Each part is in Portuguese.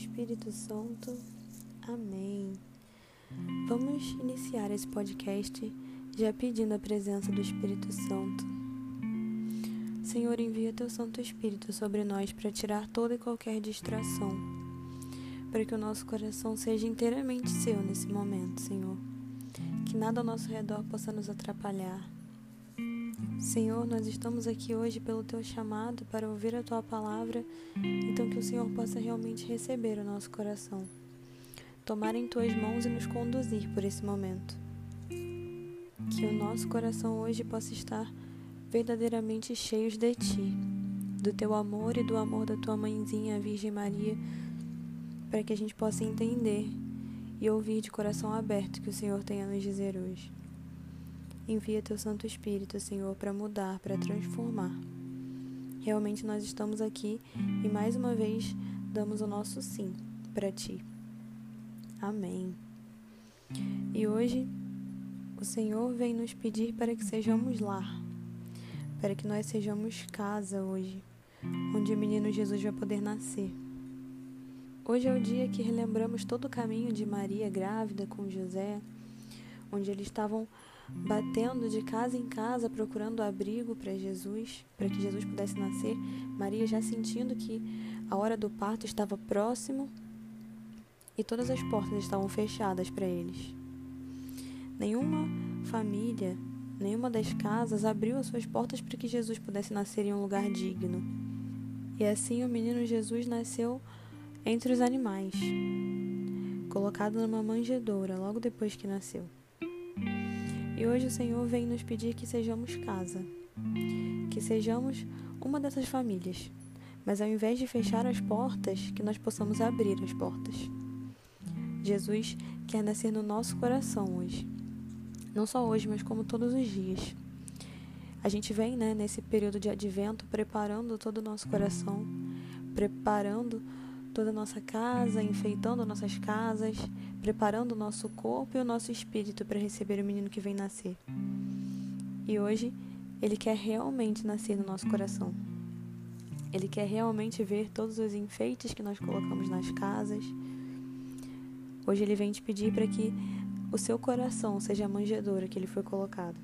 Espírito Santo. Amém. Vamos iniciar esse podcast já pedindo a presença do Espírito Santo. Senhor, envia teu Santo Espírito sobre nós para tirar toda e qualquer distração, para que o nosso coração seja inteiramente seu nesse momento, Senhor. Que nada ao nosso redor possa nos atrapalhar. Senhor, nós estamos aqui hoje pelo teu chamado para ouvir a tua palavra, então que o Senhor possa realmente receber o nosso coração, tomar em tuas mãos e nos conduzir por esse momento. Que o nosso coração hoje possa estar verdadeiramente cheios de ti, do teu amor e do amor da tua mãezinha, a Virgem Maria, para que a gente possa entender e ouvir de coração aberto o que o Senhor tem a nos dizer hoje. Envia teu Santo Espírito, Senhor, para mudar, para transformar. Realmente nós estamos aqui e mais uma vez damos o nosso sim para ti. Amém. E hoje o Senhor vem nos pedir para que sejamos lar, para que nós sejamos casa hoje, onde o menino Jesus vai poder nascer. Hoje é o dia que relembramos todo o caminho de Maria grávida com José, onde eles estavam batendo de casa em casa procurando abrigo para Jesus, para que Jesus pudesse nascer. Maria já sentindo que a hora do parto estava próximo e todas as portas estavam fechadas para eles. Nenhuma família, nenhuma das casas abriu as suas portas para que Jesus pudesse nascer em um lugar digno. E assim o menino Jesus nasceu entre os animais, colocado numa manjedoura logo depois que nasceu. E hoje o Senhor vem nos pedir que sejamos casa, que sejamos uma dessas famílias, mas ao invés de fechar as portas, que nós possamos abrir as portas. Jesus quer nascer no nosso coração hoje. Não só hoje, mas como todos os dias. A gente vem, né, nesse período de advento, preparando todo o nosso coração, preparando toda a nossa casa, enfeitando nossas casas, preparando o nosso corpo e o nosso espírito para receber o menino que vem nascer. E hoje ele quer realmente nascer no nosso coração. Ele quer realmente ver todos os enfeites que nós colocamos nas casas. Hoje ele vem te pedir para que o seu coração seja a manjedoura que ele foi colocado.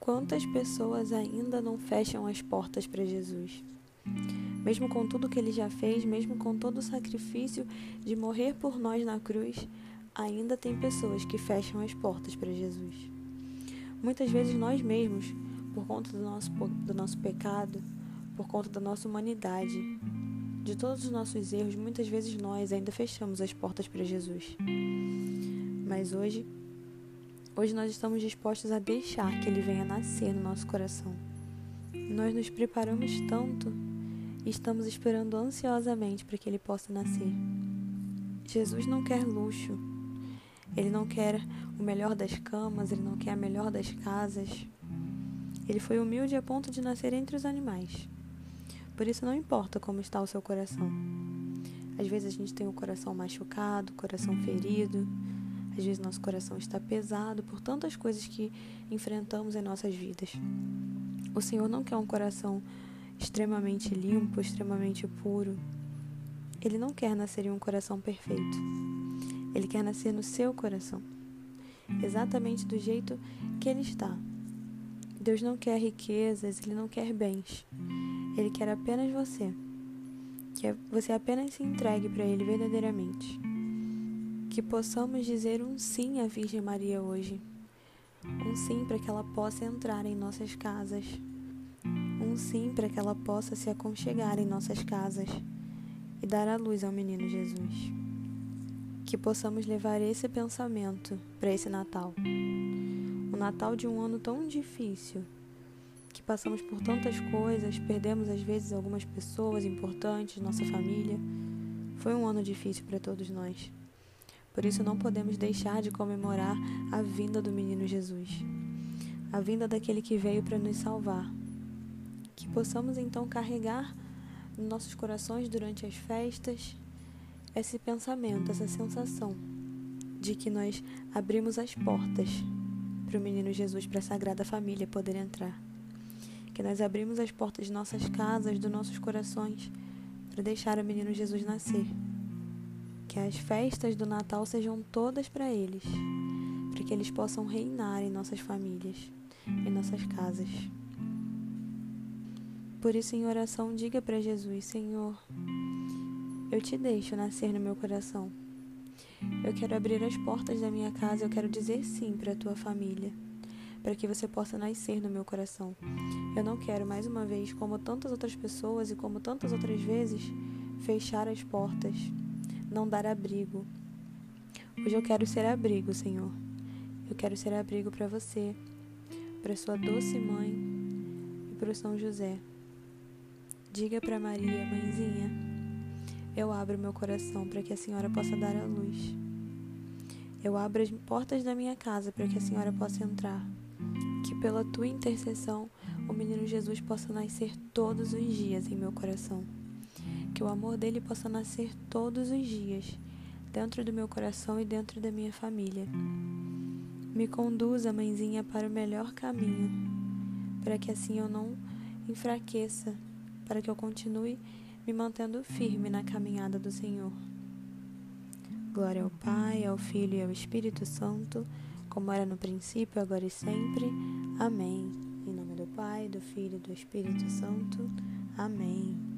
Quantas pessoas ainda não fecham as portas para Jesus? Mesmo com tudo que ele já fez, mesmo com todo o sacrifício de morrer por nós na cruz, ainda tem pessoas que fecham as portas para Jesus. Muitas vezes nós mesmos, por conta do nosso, do nosso pecado, por conta da nossa humanidade, de todos os nossos erros, muitas vezes nós ainda fechamos as portas para Jesus. Mas hoje, hoje nós estamos dispostos a deixar que Ele venha nascer no nosso coração. Nós nos preparamos tanto estamos esperando ansiosamente para que ele possa nascer. Jesus não quer luxo, ele não quer o melhor das camas, ele não quer a melhor das casas. Ele foi humilde a ponto de nascer entre os animais. Por isso não importa como está o seu coração. Às vezes a gente tem o coração machucado, o coração ferido. Às vezes nosso coração está pesado por tantas coisas que enfrentamos em nossas vidas. O Senhor não quer um coração extremamente limpo, extremamente puro. Ele não quer nascer em um coração perfeito. Ele quer nascer no seu coração, exatamente do jeito que ele está. Deus não quer riquezas, ele não quer bens. Ele quer apenas você. Que você apenas se entregue para ele verdadeiramente. Que possamos dizer um sim à Virgem Maria hoje. Um sim para que ela possa entrar em nossas casas sim para que ela possa se aconchegar em nossas casas e dar a luz ao menino Jesus. Que possamos levar esse pensamento para esse Natal. O Natal de um ano tão difícil, que passamos por tantas coisas, perdemos às vezes algumas pessoas importantes, nossa família. Foi um ano difícil para todos nós. Por isso não podemos deixar de comemorar a vinda do menino Jesus, a vinda daquele que veio para nos salvar. Que possamos então carregar nos nossos corações durante as festas esse pensamento, essa sensação de que nós abrimos as portas para o menino Jesus, para a Sagrada Família poder entrar. Que nós abrimos as portas de nossas casas, dos nossos corações, para deixar o menino Jesus nascer que as festas do Natal sejam todas para eles, para que eles possam reinar em nossas famílias, em nossas casas. Por isso, em oração, diga para Jesus: Senhor, eu te deixo nascer no meu coração. Eu quero abrir as portas da minha casa, eu quero dizer sim para a tua família, para que você possa nascer no meu coração. Eu não quero mais uma vez, como tantas outras pessoas e como tantas outras vezes, fechar as portas não dar abrigo. Hoje eu quero ser abrigo, Senhor. Eu quero ser abrigo para você, para sua doce mãe e para o São José. Diga para Maria, mãezinha, eu abro meu coração para que a senhora possa dar a luz. Eu abro as portas da minha casa para que a senhora possa entrar. Que pela tua intercessão o menino Jesus possa nascer todos os dias em meu coração que o amor dele possa nascer todos os dias, dentro do meu coração e dentro da minha família. Me conduza, mãezinha, para o melhor caminho, para que assim eu não enfraqueça, para que eu continue me mantendo firme na caminhada do Senhor. Glória ao Pai, ao Filho e ao Espírito Santo, como era no princípio, agora e sempre. Amém. Em nome do Pai, do Filho e do Espírito Santo. Amém.